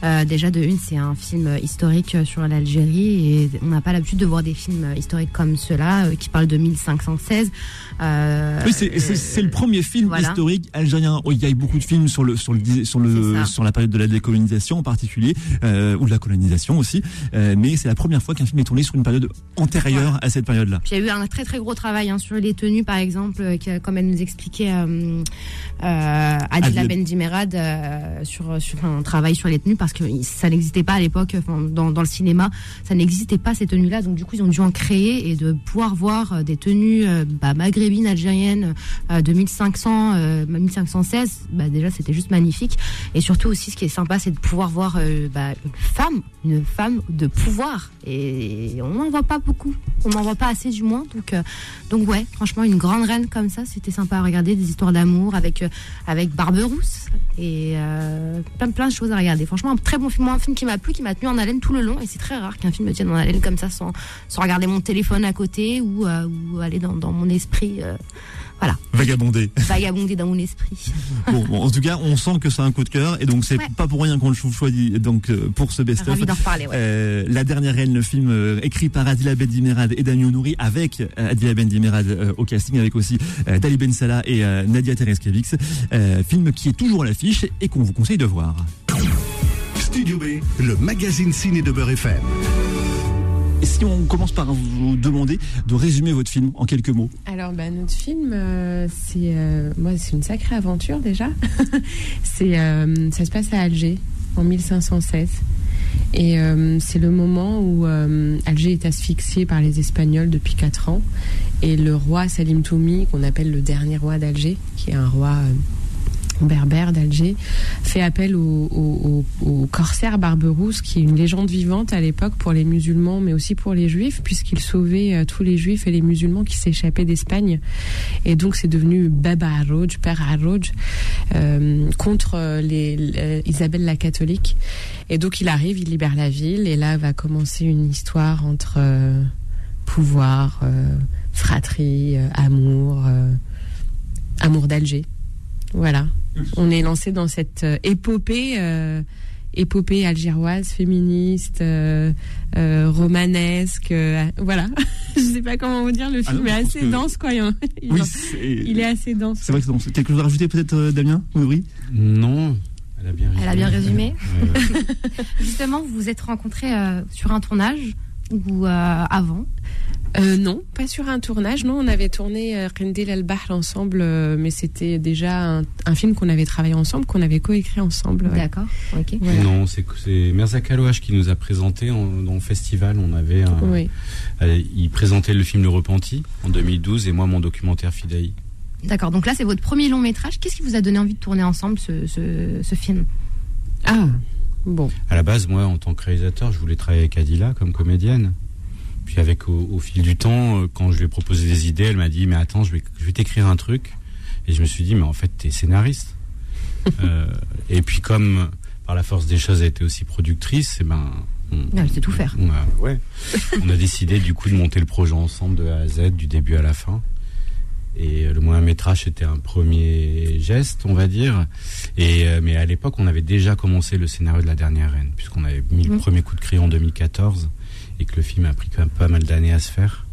euh, déjà de une, c'est un film historique sur l'Algérie et on n'a pas l'habitude de voir des films historiques comme ceux-là euh, qui parlent de 1516. Euh, Oui, c'est le premier film voilà. historique algérien. Il y a eu beaucoup de films sur le sur le sur le sur la période de la décolonisation en particulier ou de la colonisation aussi. Mais c'est la première fois qu'un film est tourné sur une période antérieure à cette période-là. Il y a eu un très très gros travail hein, sur les tenues, par exemple, comme elle nous expliquait Adila Adila- Bendimerad sur, sur un travail sur les tenues, parce parce que ça n'existait pas à l'époque dans, le cinéma, ça n'existait pas ces tenues-là. Donc du coup, ils ont dû en créer et de pouvoir voir des tenues bah, maghrébines, algériennes de 1500, 1516. Bah, déjà, c'était juste magnifique. Et surtout aussi, ce qui est sympa, c'est de pouvoir voir bah, une femme, une femme de pouvoir. Et on n'en voit pas beaucoup. On n'en voit pas assez du moins. Donc, donc ouais, franchement, une grande reine comme ça, c'était sympa à regarder. Des histoires d'amour avec avec Barberousse et euh, plein, plein de choses à regarder. Franchement, très bon film, un film qui m'a plu, qui m'a tenu en haleine tout le long. Et c'est très rare qu'un film me tienne en haleine comme ça sans, sans regarder mon téléphone à côté ou, euh, ou aller dans, dans mon esprit. Euh, voilà. Vagabonder. Vagabonder dans mon esprit. Bon, en tout cas, on sent que c'est un coup de cœur et donc c'est pas pour rien qu'on le choisit donc pour ce best-of. Ouais. Euh, la dernière reine, le film euh, écrit par Adila Bendimerad et Daniel Nouri avec euh, Adila Bendimerad euh, au casting avec aussi Dali Ben Salah et Nadia Tereskevix. film qui est toujours à l'affiche et qu'on vous conseille de voir. Studio B, le magazine ciné de Beurre FM. Et si on commence par vous demander de résumer votre film en quelques mots Alors, bah, notre film, euh, c'est euh, moi, c'est une sacrée aventure déjà. c'est, euh, ça se passe à Alger en 1516. Et c'est le moment où Alger est asphyxié par les Espagnols depuis 4 ans. Et le roi Salim Toumi, qu'on appelle le dernier roi d'Alger, qui est un roi berbère d'Alger, fait appel au, corsaire Barberousse, qui est une légende vivante à l'époque pour les musulmans, mais aussi pour les juifs, puisqu'il sauvait euh, tous les juifs et les musulmans qui s'échappaient d'Espagne. Et donc c'est devenu Baba Arroj, Père Arroj, euh, contre les, Isabelle la catholique. Et donc il arrive, il libère la ville, et là va commencer une histoire entre euh, pouvoir, fratrie, amour, amour d'Alger. Voilà. On est lancé dans cette euh, épopée, euh, épopée algéroise, féministe, euh, romanesque. voilà. Je sais pas comment vous dire. Le ah film est assez dense, quoi. Il, oui, il est assez dense. C'est vrai que c'est Quelque chose à rajouter, peut-être, Damien Oui. Non. Elle a bien résumé. Elle a bien résumé. Justement, vous vous êtes rencontrés sur un tournage ou avant euh, non, pas sur un tournage. Non, on avait tourné euh, Rendil al-Bahr ensemble, euh, mais c'était déjà un, film qu'on avait travaillé ensemble, qu'on avait coécrit ensemble. D'accord. ok. Non, c'est Mirza Kalouach qui nous a présenté en, dans le festival. On avait un, oui. il présentait le film Le Repenti en 2012 et moi mon documentaire Fidei. D'accord. Donc là, c'est votre premier long métrage. Qu'est-ce qui vous a donné envie de tourner ensemble ce, ce, ce film? Ah, bon. À la base, moi, en tant que réalisateur, je voulais travailler avec Adila comme comédienne. Puis avec au, fil du temps, euh, quand je lui ai proposé des idées, elle m'a dit mais attends, je vais, je vais t'écrire un truc. Et je me suis dit mais en fait t'es scénariste. euh, et puis comme par la force des choses elle était aussi productrice, et eh ben on, elle sait tout faire. On a, ouais, on a décidé du coup de monter le projet ensemble de A à Z, du début à la fin. Et euh, le moyen métrage était un premier geste, on va dire. Et mais à l'époque, on avait déjà commencé le scénario de la dernière reine, puisqu'on avait mis le mmh. premier coup de crayon en 2014 et que le film a pris quand même pas mal d'années à se faire.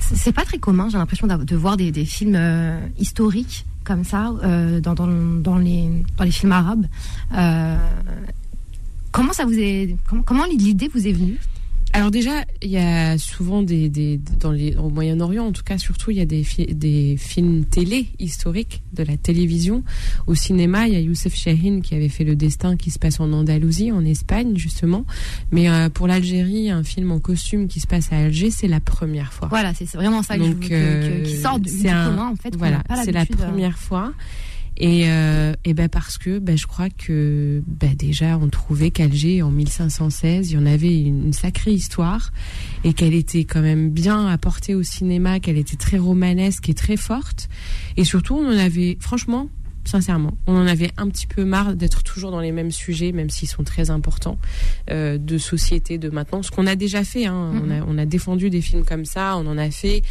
C'est pas très commun, j'ai l'impression de voir des, films euh, historiques comme ça euh, dans, les, films arabes. Euh, comment ça vous est, comment l'idée vous est venue? Alors déjà, il y a souvent des, des dans les, au Moyen-Orient, en tout cas surtout, il y a des, des films télé historiques de la télévision. Au cinéma, il y a Youssef Chahine qui avait fait Le Destin qui se passe en Andalousie, en Espagne justement. Mais euh, pour l'Algérie, un film en costume qui se passe à Alger, c'est la première fois. Voilà, c'est vraiment ça que Donc, je, que, qui sort du, du en fait. Voilà, c'est la euh. première fois. Et, euh, et ben parce que ben je crois que ben déjà on trouvait qu'Alger en 1516 il y en avait une, sacrée histoire et qu'elle était quand même bien apportée au cinéma, qu'elle était très romanesque et très forte. Et surtout on en avait franchement sincèrement. On en avait un petit peu marre d'être toujours dans les mêmes sujets, même s'ils sont très importants, euh, de société, de maintenant. Ce qu'on a déjà fait, hein. on, a, on, a, défendu des films comme ça, on en a fait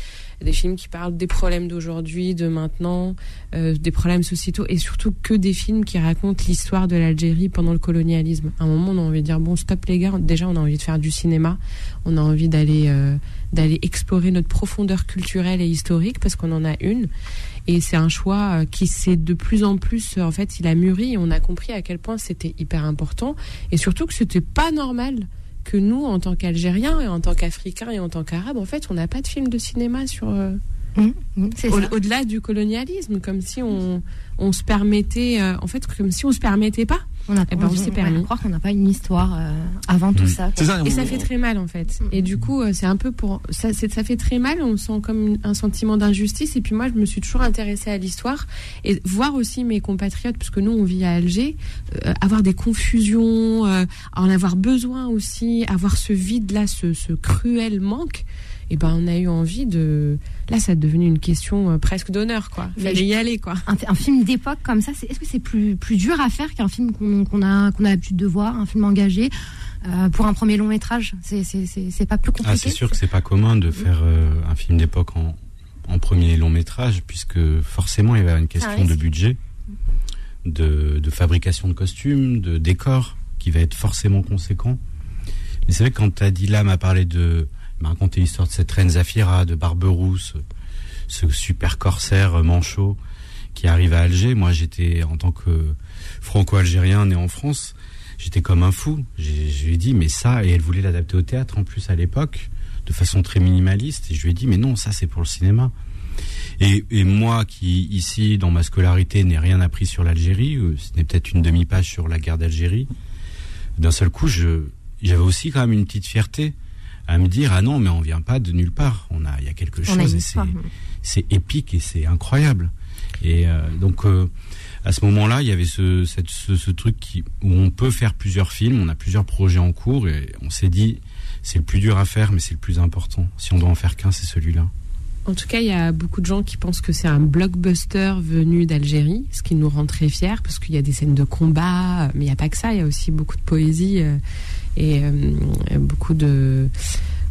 des films qui parlent des problèmes d'aujourd'hui, de maintenant, euh, des problèmes sociétaux, et surtout que des films qui racontent l'histoire de l'Algérie pendant le colonialisme. À un moment, on a envie de dire bon, stop les gars. Déjà, on a envie de faire du cinéma, on a envie d'aller euh, explorer notre profondeur culturelle et historique parce qu'on en a une. Et c'est un choix euh, qui s'est de plus en plus, en fait, il a mûri. Et on a compris à quel point c'était hyper important et surtout que c'était pas normal que nous, en tant qu'Algériens et en tant qu'Africains et en tant qu'Arabes, en fait, on n'a pas de film de cinéma sur. Mmh, mmh, au-delà du colonialisme, comme si on, on se permettait, euh, en fait, comme si on se permettait pas. On a Eh ben, on s'est permis. croire qu'on n'a pas une histoire euh, avant tout Mm. ça. Et on- ça fait très mal en fait. Et du coup, euh, c'est un peu pour ça, c'est- ça fait très mal. On sent comme une- un sentiment d'injustice. Et puis moi, je me suis toujours intéressée à l'histoire et voir aussi mes compatriotes, parce que nous, on vit à Alger, euh, avoir des confusions, euh, en avoir besoin aussi, avoir ce vide là, ce, ce cruel manque. Et ben, on a eu envie de. Là, ça a devenu une question euh, presque d'honneur, quoi. Fallait je- y aller, quoi. Un, un film d'époque comme ça, est-ce que c'est plus, plus dur à faire qu'un film qu'on a, qu'on a l'habitude de voir, un film engagé euh, pour un premier long métrage? C'est- C'est c'est- c'est pas plus compliqué? Ah, c'est sûr que c'est pas commun de faire euh, un film d'époque en, en premier long métrage, puisque forcément il y avait une question de risque. budget, de, de fabrication de costumes, de décors, qui va être forcément conséquent. Mais c'est vrai que quand Adila m'a parlé de, m'a raconté l'histoire de cette reine Zafira, de Barberousse, ce super corsaire euh, manchot qui arrive à Alger, moi j'étais en tant que franco-algérien né en France, j'étais comme un fou. Je lui ai dit, mais ça, et elle voulait l'adapter au théâtre en plus à l'époque, de façon très minimaliste. Et je lui ai dit, mais non, ça c'est pour le cinéma. Et, moi qui, ici, dans ma scolarité, n'ai rien appris sur l'Algérie, euh, ce n'est peut-être une demi-page sur la guerre d'Algérie, d'un seul coup, j'avais aussi quand même une petite fierté à me dire, ah non, mais on vient pas de nulle part. On a, il y a quelque a chose une et c'est, épique et c'est incroyable. Et euh, donc euh, à ce moment-là, il y avait ce, cette- ce, ce truc qui, où on peut faire plusieurs films, on a plusieurs projets en cours et on s'est dit c'est le plus dur à faire, mais c'est le plus important. Si on doit en faire qu'un, c'est celui-là. En tout cas, il y a beaucoup de gens qui pensent que c'est un blockbuster venu d'Algérie, ce qui nous rend très fiers parce qu'il y a des scènes de combat, mais il n'y a pas que ça, il y a aussi beaucoup de poésie euh, et euh, beaucoup de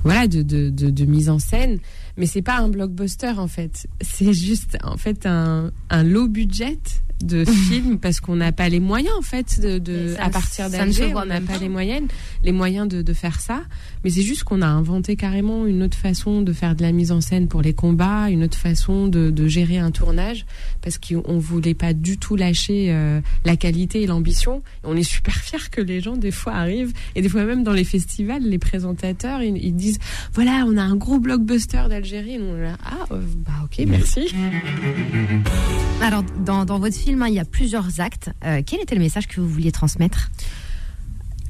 voilà de, de, de, mise en scène. Mais c'est pas un blockbuster en fait, c'est juste en fait un, un low budget de film parce qu'on n'a pas les moyens en fait de, de Et ça- à partir d'Alger, on n'a pas les moyens, les moyens de, de faire ça. Mais c'est juste qu'on a inventé carrément une autre façon de faire de la mise en scène pour les combats, une autre façon de, de gérer un tournage, parce qu'on voulait pas du tout lâcher euh, la qualité et l'ambition. On est super fiers que les gens des fois arrivent, et des fois même dans les festivals, les présentateurs, ils, ils disent, voilà, on a un gros blockbuster d'Algérie. On ah, euh, bah ok, merci. Alors, dans, dans votre film, hein, il y a plusieurs actes. Euh, quel était le message que vous vouliez transmettre?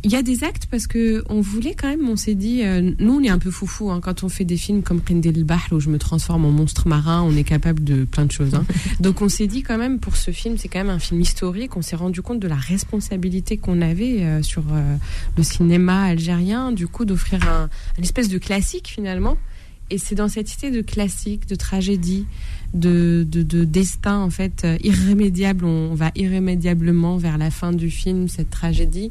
Il y a des actes parce que on voulait quand même, on s'est dit, euh, nous on est un peu foufou hein, quand on fait des films comme Qindel Bahl où je me transforme en monstre marin, on est capable de plein de choses. hein. Donc on s'est dit quand même pour ce film, c'est quand même un film historique, on s'est rendu compte de la responsabilité qu'on avait euh, sur euh, le cinéma algérien, du coup d'offrir un, un espèce de classique finalement. Et c'est dans cette idée de classique, de tragédie, de, de, de destin en fait euh, irrémédiable. On va irrémédiablement vers la fin du film, cette tragédie.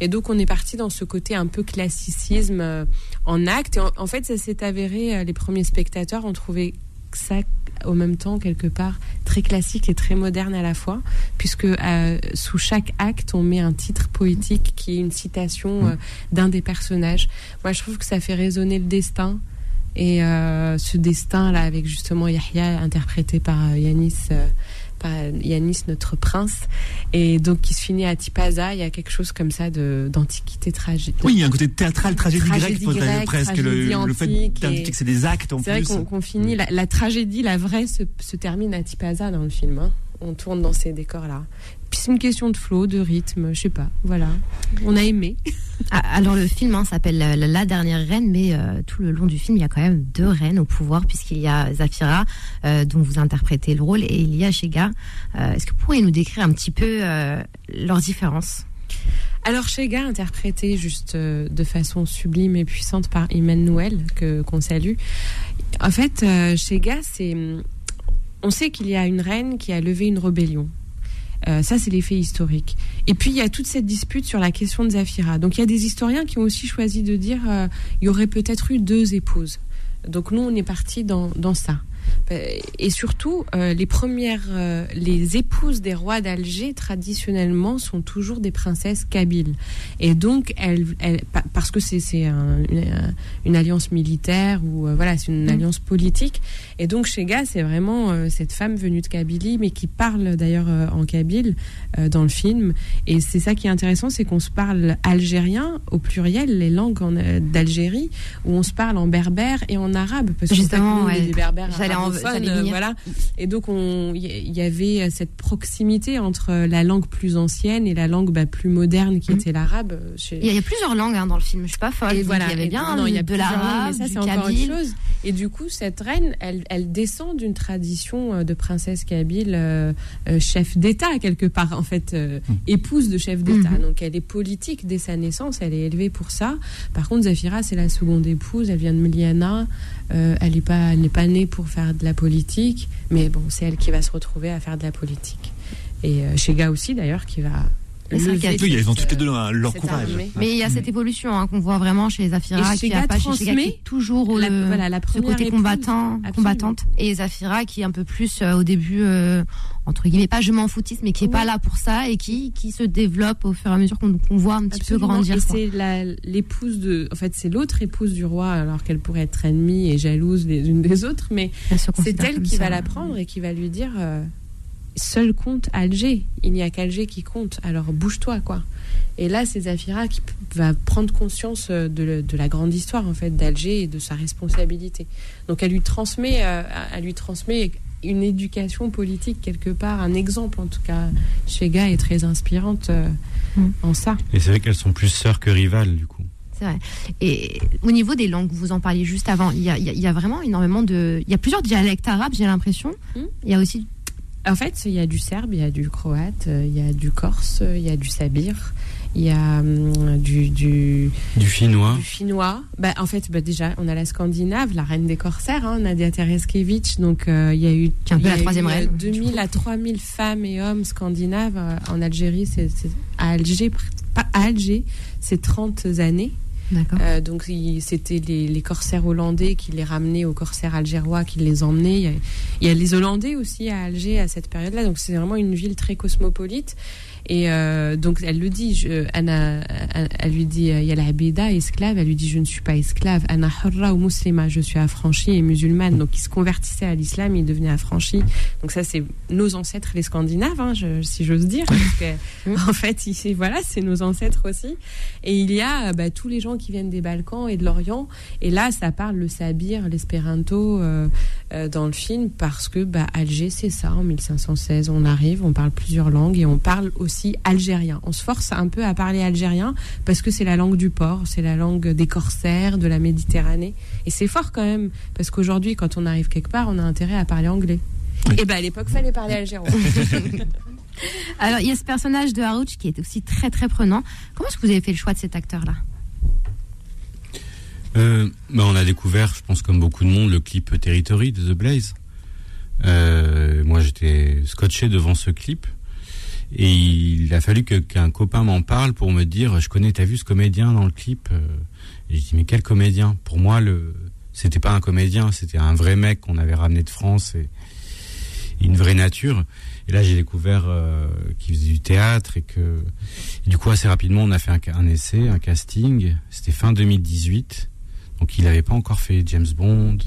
Et donc on est parti dans ce côté un peu classicisme euh, en acte. Et en, en fait, ça s'est avéré. euh, les premiers spectateurs ont trouvé ça au même temps quelque part très classique et très moderne à la fois, puisque euh, sous chaque acte on met un titre poétique qui est une citation euh, d'un des personnages. Moi, je trouve que ça fait résonner le destin. Et euh, ce destin-là, avec justement Yahya, interprété par euh, Yanis, euh, par Yanis, notre prince, et donc qui se finit à Tipaza, il y a quelque chose comme ça de d'antiquité tragique. Oui, il y a un côté théâtral, tragédie, Tragédie grecque, grecque, presque le, le fait d'indiquer que c'est des actes en C'est vrai plus. qu'on finit, la, la tragédie, la vraie, se, se termine à Tipaza dans le film. hein. On tourne dans ces décors-là. Puis c'est une question de flow, de rythme, je sais pas. Voilà. On a aimé. Ah, Alors le film hein, s'appelle euh, La dernière reine, mais euh, tout le long du film, il y a quand même deux reines au pouvoir, puisqu'il y a Zafira, euh, dont vous interprétez le rôle, et il y a Shega. Euh, Est-ce que vous pourriez nous décrire un petit peu leurs différences? Alors Shega, interprété juste de façon sublime et puissante par Emmanuel, que qu'on salue. En fait, Shega, c'est, on sait qu'il y a une reine qui a levé une rébellion. Euh, ça, c'est l'effet historique. Et puis, il y a toute cette dispute sur la question de Zafira. Donc, il y a des historiens qui ont aussi choisi de dire euh, il y aurait peut-être eu deux épouses. Donc, nous, on est parti dans, dans ça. Euh, Et surtout, euh, les premières, euh, les épouses des rois d'Alger, traditionnellement, sont toujours des princesses kabyles. Et donc, elles, elles- pa- parce que c'est c'est un- une, une alliance militaire ou euh, voilà, c'est une alliance politique. Et donc, Shega, c'est vraiment cette femme venue de Kabylie, mais qui parle d'ailleurs en kabyle dans le film. Et c'est ça qui est intéressant, c'est qu'on se parle algérien au pluriel, les langues d'Algérie, où on se parle en berbère et en arabe. Parce que Justement, ouais. des berbères euh, venir. voilà. Et donc on, il y- avait cette proximité entre la langue plus ancienne et la langue bah, plus moderne qui était l'arabe. euh, chez- Il y, a, il y a plusieurs langues hein, dans le film. Je suis pas folle. et voilà, il y avait bien non, il y a de l'arabe, ça du c'est encore kabyle. autre chose. Et du coup, cette reine, elle, elle descend d'une tradition euh, de princesse kabyle, euh, euh, chef d'État quelque part, en fait, euh, épouse de chef d'État. Mhm. Donc elle est politique dès sa naissance, elle est élevée pour ça. Par contre, Zafira, c'est la seconde épouse, elle vient de Miliana, euh, elle n'est pas, pas née pour faire de la politique, mais bon, c'est elle qui va se retrouver à faire de la politique. Et euh, Shega aussi, d'ailleurs, qui va. Lever Oui, elles ont toutes les deux hein, leur courage. armée. Mais il y a cette évolution hein, qu'on voit vraiment chez Zafira qui Shega a pas chez qui est toujours la- le, voilà, la ce première côté combattant, Absolument. combattante, et Zafira qui est un peu plus euh, au début euh, entre guillemets pas je m'en foutiste, mais qui est pas là pour ça et qui qui se développe au fur et à mesure qu'on voit un petit Absolument. peu grandir. Et c'est l'épouse de, en fait, c'est l'autre épouse du roi, alors qu'elle pourrait être ennemie et jalouse les unes des autres, mais c'est elle qui va la prendre et qui va lui dire euh, seul compte Alger. Il n'y a qu'Alger qui compte. Alors bouge-toi, quoi. Et là, c'est Zafira qui va prendre conscience euh, de, le- de la grande histoire en fait d'Alger et de sa responsabilité. Donc, elle lui transmet, euh, elle lui transmet une éducation politique quelque part, un exemple en tout cas. Shega est très inspirante euh, Mm. en ça. Et c'est vrai qu'elles sont plus sœurs que rivales, du coup. C'est vrai. Et au niveau des langues, vous en parliez juste avant, il y a, il y a- il y a vraiment énormément de. Il y a plusieurs dialectes arabes, j'ai l'impression. Hmm. Il y a aussi. En fait, il y a du serbe, il y a du croate, euh, il y a du corse, euh, il y a du sabir, il y a hum, du, du, Du finnois. du finnois. Bah, en fait, bah, déjà, on a la Scandinave, la reine des corsaires, hein, Nadia Tereskevich. Donc, euh, il y a eu, Qui est un peu il y la a eu, troisième reine, 2000 à 3000 femmes et hommes scandinaves euh, en Algérie. C'est, c'est- à Alger, à Alger, c'est 30 années. Euh, donc c'était les, corsaires hollandais qui les ramenaient aux corsaires algérois, qui les emmenaient. Il y a les Hollandais aussi à Alger à cette période-là. Donc c'est vraiment une ville très cosmopolite. Et euh, donc elle le dit, je, Anna, elle, lui dit, il y a la Abida, esclave. Elle lui dit, je ne suis pas esclave. Anna hurra ou muslima, je suis affranchie et musulmane. Donc il se convertissait à l'islam, il devenait affranchi. Donc ça c'est nos ancêtres les Scandinaves, hein, je- si j'ose dire, parce que en fait ici, voilà, c'est nos ancêtres aussi. Et il y a euh, bah, tous les gens qui viennent des Balkans et de l'Orient. Et là, ça parle le sabir, l'espéranto euh, euh, dans le film parce que bah, Alger, c'est ça. En 1516, on arrive, on parle plusieurs langues et on parle aussi algérien. On se force un peu à parler algérien parce que c'est la langue du port, c'est la langue des corsaires, de la Méditerranée. Et c'est fort quand même parce qu'aujourd'hui, quand on arrive quelque part, on a intérêt à parler anglais. Et ben à l'époque, fallait parler algérien. Alors, il y a ce personnage de Harouch qui est aussi très très prenant. Comment est-ce que vous avez fait le choix de cet acteur-là? Euh, bah, on a découvert, je pense comme beaucoup de monde, le clip Territory de The Blaze. Euh, moi, j'étais scotché devant ce clip. Et il a fallu que- qu'un copain m'en parle pour me dire, je connais, t'as vu ce comédien dans le clip Euh, Et je dis, mais quel comédien? Pour moi, le, c'était pas un comédien, c'était un vrai mec qu'on avait ramené de France et, une vraie nature. Et là, j'ai découvert euh, qu'il faisait du théâtre et que, du coup, assez rapidement, on a fait un essai, un casting. C'était fin 2018. Donc, il n'avait pas encore fait James Bond.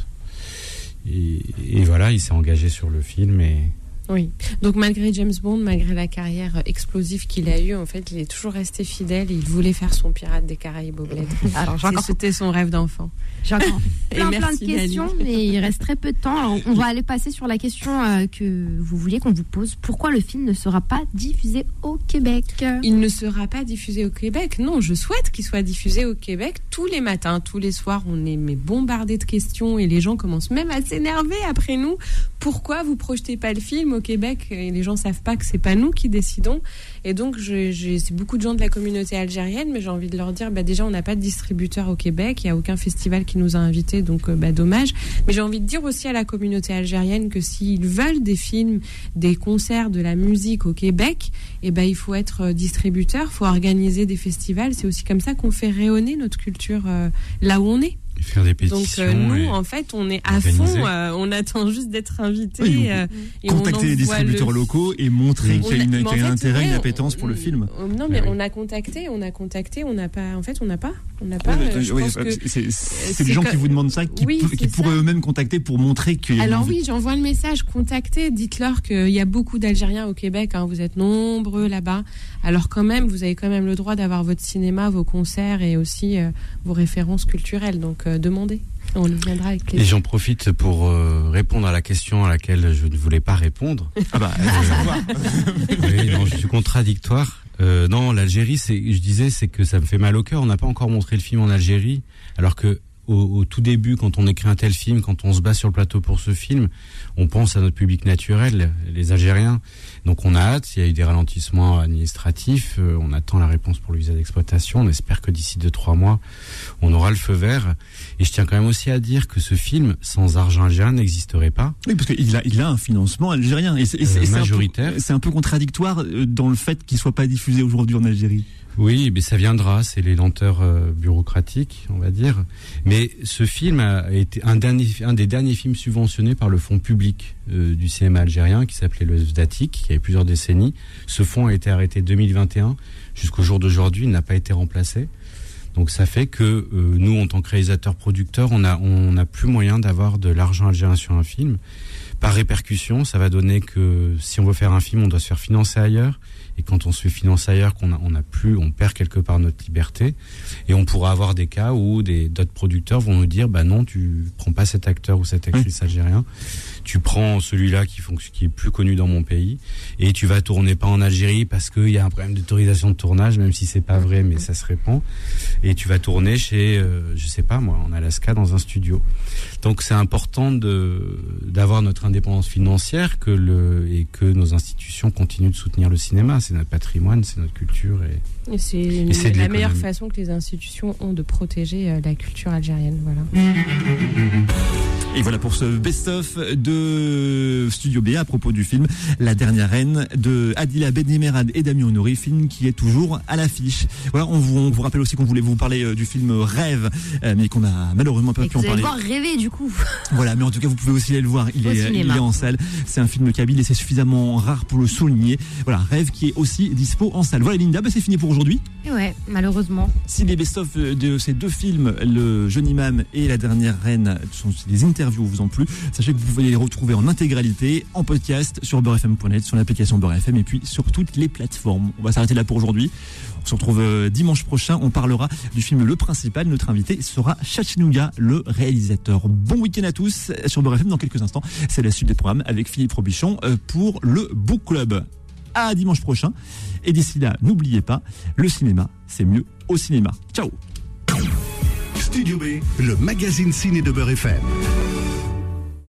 Et, et voilà, il s'est engagé sur le film et, Oui. Donc malgré James Bond, malgré la carrière explosive qu'il a eue, en fait, il est toujours resté fidèle. Et il voulait faire son pirate des Caraïbes au bled. Alors, C'était son rêve d'enfant. J'ai encore plein, plein de questions, mais il reste très peu de temps. Alors, on va aller passer sur la question euh, que vous vouliez qu'on vous pose. Pourquoi le film ne sera pas diffusé au Québec? Il ne sera pas diffusé au Québec. Non, je souhaite qu'il soit diffusé au Québec tous les matins, tous les soirs. On est bombardé de questions et les gens commencent même à s'énerver après nous. Pourquoi vous projetez pas le film au Québec Et les gens savent pas que c'est pas nous qui décidons. Et donc, c'est beaucoup de gens de la communauté algérienne, mais j'ai envie de leur dire, bah, déjà, on n'a pas de distributeur au Québec, il n'y a aucun festival qui nous a invités, donc euh, bah, dommage. Mais j'ai envie de dire aussi à la communauté algérienne que s'ils veulent des films, des concerts, de la musique au Québec, eh ben, il faut être euh, distributeur, faut organiser des festivals. C'est aussi comme ça qu'on fait rayonner notre culture euh, là où on est. faire des Donc pétitions. euh, nous, en fait, on est à organiser. fond. euh, on attend juste d'être invité. Oui, euh, et Contacter les distributeurs le- locaux et montrer qu'il y a, une- mais y a un intérêt, ouais, une appétence pour le film. euh, Non, mais Ah oui. on a contacté, on a contacté, on n'a pas. En fait, on n'a pas, on n'a pas. Euh, oui, c'est- des gens que- qui vous demandent ça, qui, pourraient eux-mêmes contacter pour montrer qu'il y a Alors oui, j'envoie le message, contactez, dites-leur qu'il y a beaucoup d'Algériens au Québec, hein, vous êtes nombreux là-bas. Alors quand même, vous avez quand même le droit d'avoir votre cinéma, vos concerts et aussi euh, vos références culturelles, donc euh, demandez. On y viendra avec Et j'en profite pour euh, répondre à la question à laquelle je ne voulais pas répondre. Ah bah, oui, non, je suis contradictoire. Euh, non, l'Algérie, c'est, je disais, c'est que ça me fait mal au cœur. On n'a pas encore montré le film en Algérie, alors que au, au tout début, quand on écrit un tel film, quand on se bat sur le plateau pour ce film, on pense à notre public naturel, les Algériens. Donc on a hâte. Il y a eu des ralentissements administratifs. euh, on attend la réponse pour le visa d'exploitation. On espère que d'ici deux trois mois, on aura le feu vert. Et je tiens quand même aussi à dire que ce film, sans argent algérien, n'existerait pas. Oui, parce qu'il a, il a un financement algérien. Et c'est, et c'est- Euh, c'est un peu- majoritaire. C'est un peu contradictoire euh, dans le fait qu'il soit pas diffusé aujourd'hui en Algérie. Oui, mais ça viendra, c'est les lenteurs euh, bureaucratiques, on va dire. Mais ce film a été un, des derniers films subventionnés par le fonds public euh, du cinéma algérien qui s'appelait le SVDATIC, qui avait plusieurs décennies. Ce fonds a été arrêté 2021. Jusqu'au jour d'aujourd'hui, il n'a pas été remplacé. Donc ça fait que euh, nous, en tant que réalisateurs-producteurs, on a on n'a plus moyen d'avoir de l'argent algérien sur un film. Par répercussion, ça va donner que si on veut faire un film, on doit se faire financer ailleurs. Et quand on se fait financer ailleurs, qu'on a, on a plus, on perd quelque part notre liberté. Et on pourra avoir des cas où des d'autres producteurs vont nous dire, bah non, tu prends pas cet acteur ou cette actrice algérien, tu prends celui-là qui qui est plus connu dans mon pays, et tu vas tourner pas en Algérie parce qu'il y a un problème d'autorisation de tournage, même si c'est pas vrai, mais ça se répand. Et tu vas tourner chez, euh, je sais pas moi, en Alaska dans un studio. Donc c'est important d'avoir notre indépendance financière que le et que nos institutions continuent de soutenir le cinéma. C'est notre patrimoine, c'est notre culture et Et c'est la meilleure façon que les institutions ont de protéger euh, la culture algérienne. Voilà. Et voilà pour ce best-of de Studio B à propos du film La dernière reine de Adila Benimerad et Damien Honoré, film qui est toujours à l'affiche. Voilà, on vous, on vous rappelle aussi qu'on voulait vous parler euh, du film Rêve, euh, mais qu'on a malheureusement pas Et pu en vous allez parler. voir rêver du coup. Voilà, mais en tout cas, vous pouvez aussi aller le voir. Il, est, il est en salle. C'est un film kabyle et c'est suffisamment rare pour le souligner. Voilà, Rêve qui est aussi dispo en salle. Voilà, Linda, bah, c'est fini pour aujourd'hui. Ouais, malheureusement. Si les best-of de ces deux films, Le Jeune Imam et La Dernière Reine, sont des interviews vous en plus, sachez que vous pouvez les retrouver en intégralité, en podcast, sur beurrefm.net, sur l'application Beurrefm et puis sur toutes les plateformes. On va s'arrêter là pour aujourd'hui. On se retrouve euh, dimanche prochain. On parlera du film Le Principal. Notre invité sera Chachinouga, le réalisateur. Bon week-end à tous sur Beurrefm. Dans quelques instants, c'est la suite des programmes avec Philippe Robichon euh, pour le Book Club. À dimanche prochain. Et d'ici là, n'oubliez pas, le cinéma, c'est mieux au cinéma. Ciao Studio B, le magazine ciné de Beurre FM.